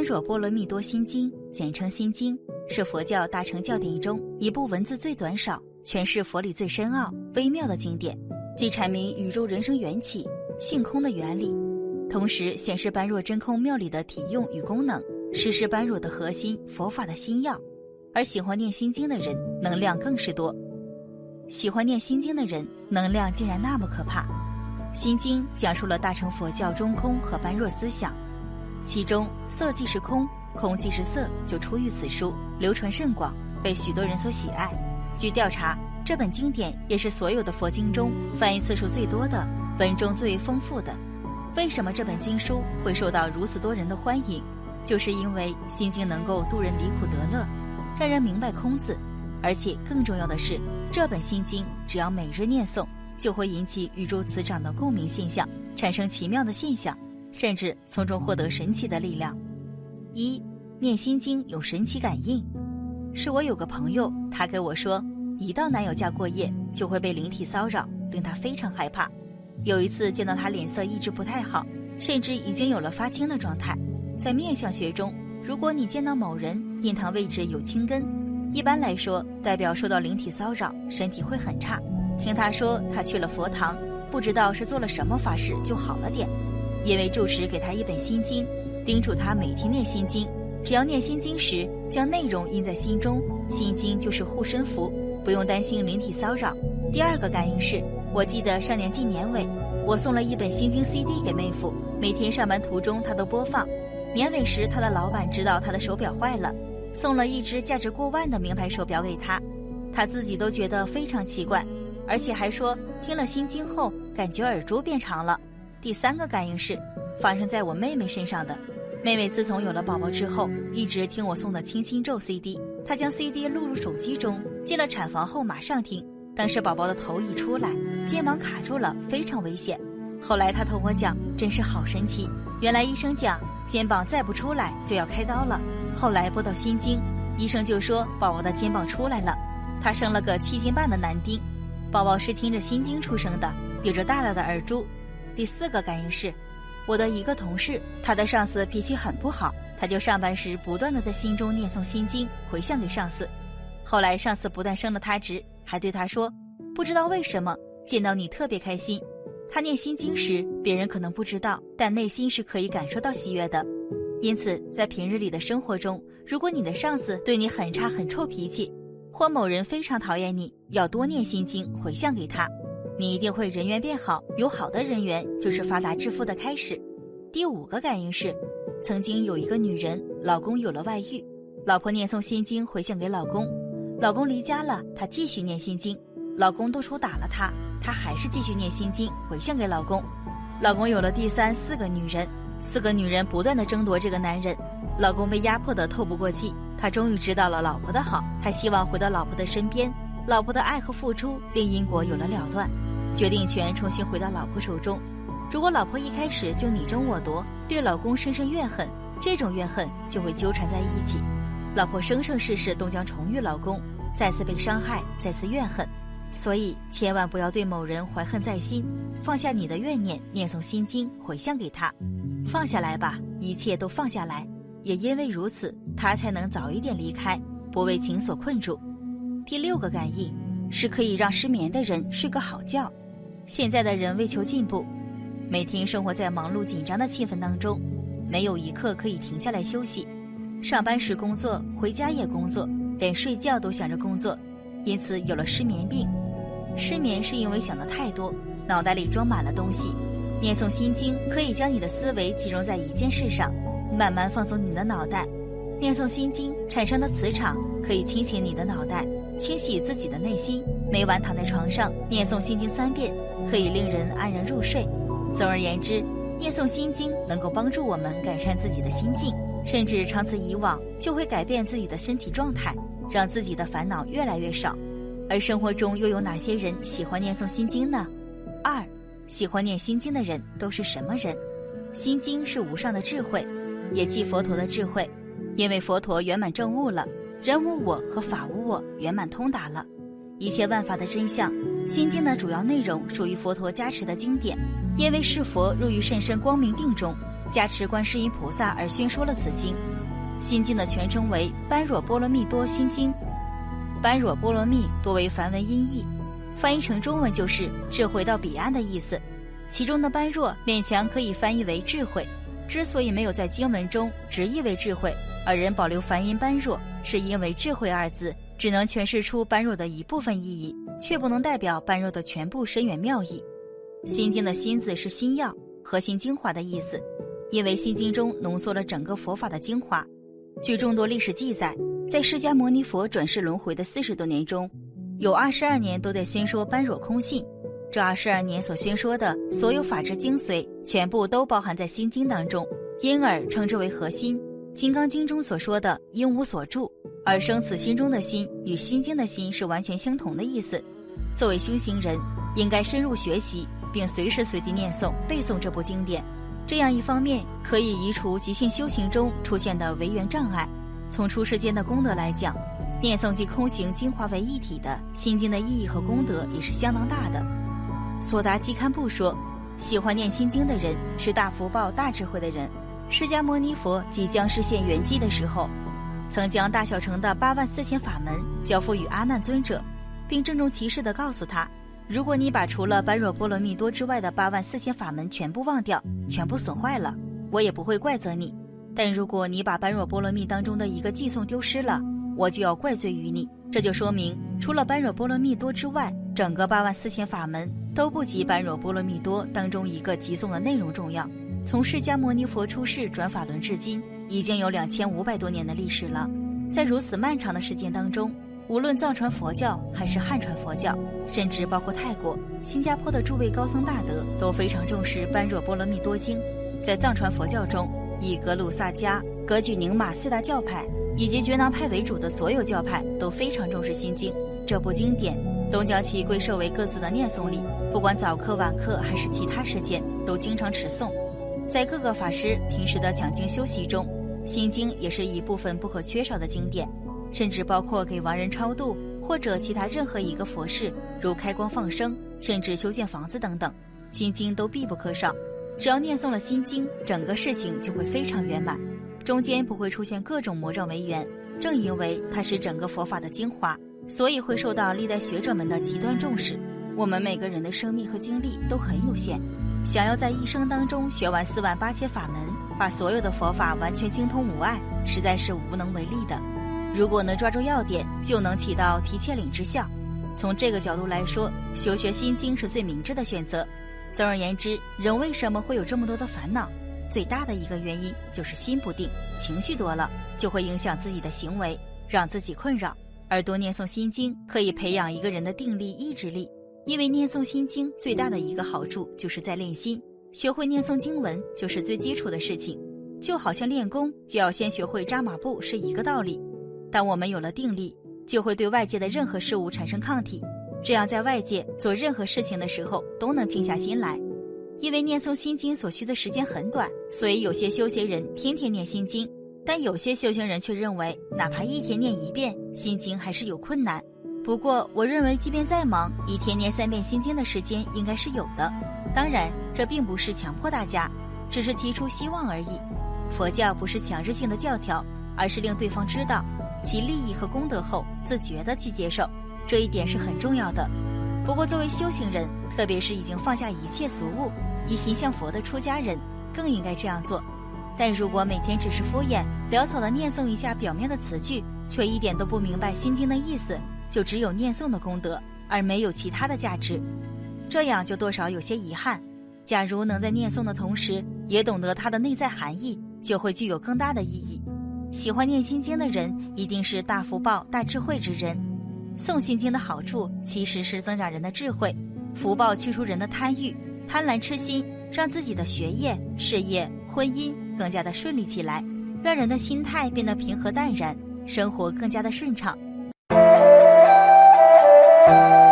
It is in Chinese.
般若波罗蜜多心经，简称心经，是佛教大乘教典中一部文字最短少、诠释佛理最深奥微妙的经典，既阐明宇宙人生缘起、性空的原理，同时显示般若真空妙理的体用与功能，实施般若的核心佛法的心要。而喜欢念心经的人，能量更是多。喜欢念心经的人，能量竟然那么可怕。心经讲述了大乘佛教中空和般若思想。其中色即是空，空即是色，就出于此书，流传甚广，被许多人所喜爱。据调查，这本经典也是所有的佛经中翻译次数最多的，文中最为丰富的。为什么这本经书会受到如此多人的欢迎？就是因为心经能够度人离苦得乐，让人明白空字，而且更重要的是，这本心经只要每日念诵，就会引起宇宙磁场的共鸣现象，产生奇妙的现象。甚至从中获得神奇的力量。一念心经有神奇感应，是我有个朋友，他给我说，一到男友家过夜就会被灵体骚扰，令他非常害怕。有一次见到他脸色一直不太好，甚至已经有了发青的状态。在面相学中，如果你见到某人印堂位置有青根，一般来说代表受到灵体骚扰，身体会很差。听他说，他去了佛堂，不知道是做了什么法事，就好了点。因为住持给他一本心经，叮嘱他每天念心经。只要念心经时，将内容印在心中，心经就是护身符，不用担心灵体骚扰。第二个感应是，我记得上年纪年尾，我送了一本心经 CD 给妹夫，每天上班途中他都播放。年尾时，他的老板知道他的手表坏了，送了一只价值过万的名牌手表给他，他自己都觉得非常奇怪，而且还说听了心经后，感觉耳珠变长了。第三个感应是发生在我妹妹身上的。妹妹自从有了宝宝之后，一直听我送的清心咒 CD。她将 CD 录入手机中，进了产房后马上听。当时宝宝的头一出来，肩膀卡住了，非常危险。后来她同我讲，真是好神奇。原来医生讲肩膀再不出来就要开刀了。后来播到心经，医生就说宝宝的肩膀出来了，他生了个七斤半的男丁，宝宝是听着心经出生的，有着大大的耳珠。第四个感应是，我的一个同事，他的上司脾气很不好，他就上班时不断的在心中念诵心经，回向给上司。后来上司不但升了他职，还对他说：“不知道为什么见到你特别开心。”他念心经时，别人可能不知道，但内心是可以感受到喜悦的。因此，在平日里的生活中，如果你的上司对你很差、很臭脾气，或某人非常讨厌你，要多念心经，回向给他。你一定会人缘变好，有好的人缘就是发达致富的开始。第五个感应是，曾经有一个女人，老公有了外遇，老婆念诵心经回向给老公，老公离家了，她继续念心经，老公动手打了她，她还是继续念心经回向给老公，老公有了第三、四个女人，四个女人不断的争夺这个男人，老公被压迫的透不过气，他终于知道了老婆的好，他希望回到老婆的身边，老婆的爱和付出令因果有了了断。决定权重新回到老婆手中。如果老婆一开始就你争我夺，对老公深深怨恨，这种怨恨就会纠缠在一起。老婆生生世世都将重遇老公，再次被伤害，再次怨恨。所以千万不要对某人怀恨在心，放下你的怨念，念诵心经回向给他，放下来吧，一切都放下来。也因为如此，他才能早一点离开，不为情所困住。第六个感应是可以让失眠的人睡个好觉。现在的人为求进步，每天生活在忙碌紧张的气氛当中，没有一刻可以停下来休息。上班时工作，回家也工作，连睡觉都想着工作，因此有了失眠病。失眠是因为想的太多，脑袋里装满了东西。念诵心经可以将你的思维集中在一件事上，慢慢放松你的脑袋。念诵心经产生的磁场可以清醒你的脑袋，清洗自己的内心。每晚躺在床上念诵心经三遍。可以令人安然入睡。总而言之，念诵心经能够帮助我们改善自己的心境，甚至长此以往就会改变自己的身体状态，让自己的烦恼越来越少。而生活中又有哪些人喜欢念诵心经呢？二，喜欢念心经的人都是什么人？心经是无上的智慧，也即佛陀的智慧，因为佛陀圆满证悟了，人无我和法无我圆满通达了，一切万法的真相。心经的主要内容属于佛陀加持的经典，因为是佛入于甚深光明定中，加持观世音菩萨而宣说了此经。心经的全称为《般若波罗蜜多心经》，般若波罗蜜多为梵文音译，翻译成中文就是“智慧到彼岸”的意思。其中的般若勉强可以翻译为智慧。之所以没有在经文中直译为智慧，而人保留梵音般若，是因为智慧二字只能诠释出般若的一部分意义，却不能代表般若的全部深远妙意。心经的心字是心药、核心精华的意思，因为心经中浓缩了整个佛法的精华。据众多历史记载，在释迦牟尼佛转世轮回的四十多年中，有二十二年都在宣说般若空性。这二十二年所宣说的所有法之精髓，全部都包含在心经当中，因而称之为核心。《金刚经》中所说的“应无所住”，而生死心中的心与心经的心是完全相同的意思。作为修行人，应该深入学习，并随时随地念诵、背诵这部经典。这样一方面可以移除即性修行中出现的违缘障碍。从出世间的功德来讲，念诵及空行精华为一体的心经的意义和功德也是相当大的。索达基堪布说，喜欢念心经的人是大福报、大智慧的人。释迦牟尼佛即将实现圆寂的时候，曾将大小乘的八万四千法门交付与阿难尊者，并郑重其事地告诉他。如果你把除了般若波罗蜜多之外的八万四千法门全部忘掉，全部损坏了，我也不会怪责你；但如果你把般若波罗蜜当中的一个寄送丢失了，我就要怪罪于你。这就说明，除了般若波罗蜜多之外，整个八万四千法门都不及般若波罗蜜多当中一个寄送的内容重要。从释迦牟尼佛出世转法轮至今，已经有两千五百多年的历史了，在如此漫长的时间当中。无论藏传佛教还是汉传佛教，甚至包括泰国、新加坡的诸位高僧大德，都非常重视《般若波罗蜜多经》。在藏传佛教中，以格鲁萨迦、格举宁玛四大教派以及觉囊派为主的所有教派都非常重视心经这部经典，都将其归设为各自的念诵礼。不管早课晚课还是其他时间，都经常持诵。在各个法师平时的讲经修习中，心经也是一部分不可缺少的经典。甚至包括给亡人超度，或者其他任何一个佛事，如开光放生，甚至修建房子等等，心经都必不可少。只要念诵了心经，整个事情就会非常圆满，中间不会出现各种魔障为缘。正因为它是整个佛法的精华，所以会受到历代学者们的极端重视。我们每个人的生命和精力都很有限，想要在一生当中学完四万八千法门，把所有的佛法完全精通无碍，实在是无能为力的。如果能抓住要点，就能起到提切领之效。从这个角度来说，修学心经是最明智的选择。总而言之，人为什么会有这么多的烦恼？最大的一个原因就是心不定，情绪多了就会影响自己的行为，让自己困扰。而多念诵心经可以培养一个人的定力、意志力。因为念诵心经最大的一个好处就是在练心，学会念诵经文就是最基础的事情，就好像练功就要先学会扎马步是一个道理。当我们有了定力，就会对外界的任何事物产生抗体，这样在外界做任何事情的时候都能静下心来。因为念诵心经所需的时间很短，所以有些修行人天天念心经，但有些修行人却认为，哪怕一天念一遍心经还是有困难。不过，我认为即便再忙，一天念三遍心经的时间应该是有的。当然，这并不是强迫大家，只是提出希望而已。佛教不是强制性的教条，而是令对方知道。其利益和功德后，自觉地去接受，这一点是很重要的。不过，作为修行人，特别是已经放下一切俗物，一心向佛的出家人，更应该这样做。但如果每天只是敷衍潦草地念诵一下表面的词句，却一点都不明白心经的意思，就只有念诵的功德，而没有其他的价值，这样就多少有些遗憾。假如能在念诵的同时，也懂得它的内在含义，就会具有更大的意义。喜欢念心经的人，一定是大福报、大智慧之人。诵心经的好处，其实是增长人的智慧。福报去除人的贪欲、贪婪痴心，让自己的学业、事业、婚姻更加的顺利起来，让人的心态变得平和淡然，生活更加的顺畅。Thank you.